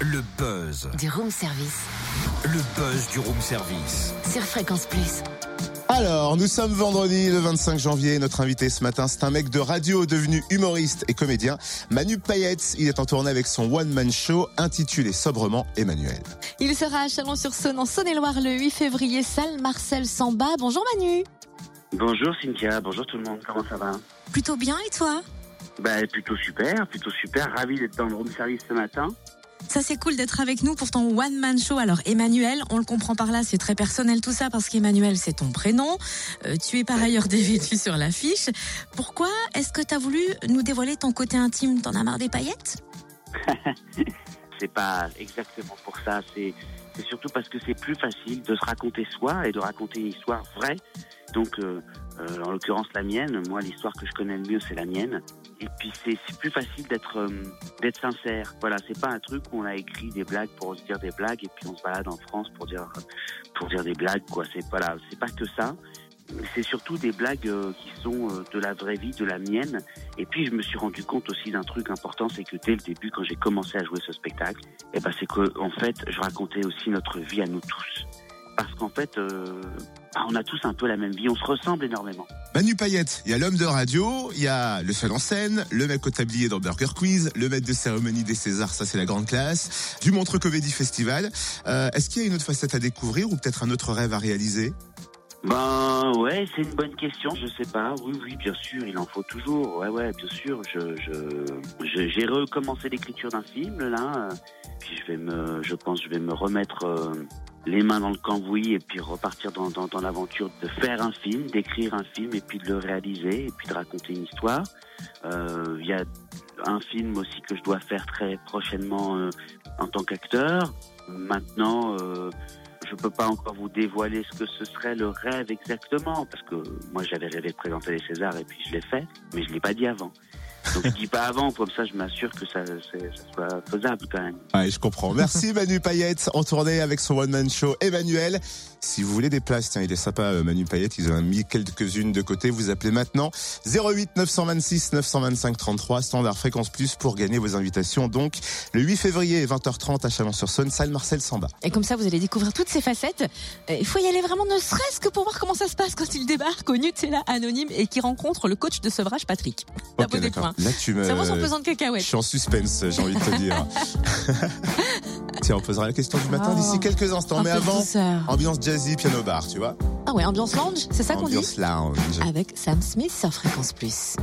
Le buzz. Du room service. Le buzz du room service. Sur Fréquence Plus. Alors, nous sommes vendredi le 25 janvier. Notre invité ce matin, c'est un mec de radio devenu humoriste et comédien. Manu Payette, il est en tournée avec son one-man show intitulé sobrement Emmanuel. Il sera à Chalon-sur-Saône en Saône-et-Loire le 8 février, salle Marcel Samba. Bonjour Manu. Bonjour Cynthia, bonjour tout le monde, comment ça va? Plutôt bien et toi? Bah plutôt super, plutôt super, ravi d'être dans le room service ce matin. Ça c'est cool d'être avec nous pour ton one man show. Alors Emmanuel, on le comprend par là, c'est très personnel tout ça parce qu'Emmanuel c'est ton prénom. Euh, tu es par ailleurs dévêtu sur l'affiche. Pourquoi est-ce que tu as voulu nous dévoiler ton côté intime? T'en as marre des paillettes? C'est pas exactement pour ça, c'est surtout parce que c'est plus facile de se raconter soi et de raconter une histoire vraie. Donc, euh, euh, en l'occurrence la mienne, moi l'histoire que je connais le mieux c'est la mienne. Et puis c'est plus facile d'être euh, d'être sincère. Voilà, c'est pas un truc où on a écrit des blagues pour se dire des blagues et puis on se balade en France pour dire pour dire des blagues quoi. C'est voilà, pas que ça. C'est surtout des blagues euh, qui sont euh, de la vraie vie, de la mienne. Et puis je me suis rendu compte aussi d'un truc important, c'est que dès le début, quand j'ai commencé à jouer ce spectacle, eh ben c'est que en fait, je racontais aussi notre vie à nous tous. Parce qu'en fait, euh, bah, on a tous un peu la même vie, on se ressemble énormément. Manu Payette, il y a l'homme de radio, il y a le seul en scène, le mec au tablier dans Burger Quiz, le maître de cérémonie des Césars, ça c'est la grande classe, du Montreux Comédie Festival. Euh, Est-ce qu'il y a une autre facette à découvrir ou peut-être un autre rêve à réaliser? Ben ouais, c'est une bonne question. Je sais pas. Oui, oui, bien sûr, il en faut toujours. Ouais, ouais, bien sûr. Je, je, je- j'ai recommencé l'écriture d'un film là. Puis je vais me, je pense, je vais me remettre euh, les mains dans le cambouis et puis repartir dans, dans, dans l'aventure de faire un film, d'écrire un film et puis de le réaliser et puis de raconter une histoire. Euh, Il y a un film aussi que je dois faire très prochainement euh, en tant qu'acteur. Maintenant. Euh, je peux pas encore vous dévoiler ce que ce serait le rêve exactement, parce que moi j'avais rêvé de présenter les Césars et puis je l'ai fait, mais je l'ai pas dit avant. Donc je dis pas avant, comme ça je m'assure que ça, soit faisable quand même. Ouais, je comprends. Merci Manu Payette, en tournée avec son one-man show Emmanuel. Si vous voulez des places, tiens, il est sympa euh, Manu Payette, ils en ont mis quelques-unes de côté. Vous appelez maintenant 08 926 925 33, standard fréquence plus pour gagner vos invitations. Donc, le 8 février, 20h30 à Chalon-sur-Saône, salle Marcel Samba. Et comme ça vous allez découvrir toutes ces facettes. Euh, Il faut y aller vraiment ne serait-ce que pour voir comment ça se passe quand il débarque au Nutella anonyme et qui rencontre le coach de sevrage Patrick. La Là, tu me... Ça son pesant de Je cacahuètes. suis en suspense, j'ai envie de te dire. Tiens, on posera la question du matin Oh, d'ici quelques instants. Mais avant, douceur. ambiance jazzy, piano bar, tu vois Ah ouais, ambiance lounge, c'est ça qu'on dit Ambiance lounge. Avec Sam Smith sur Fréquence Plus.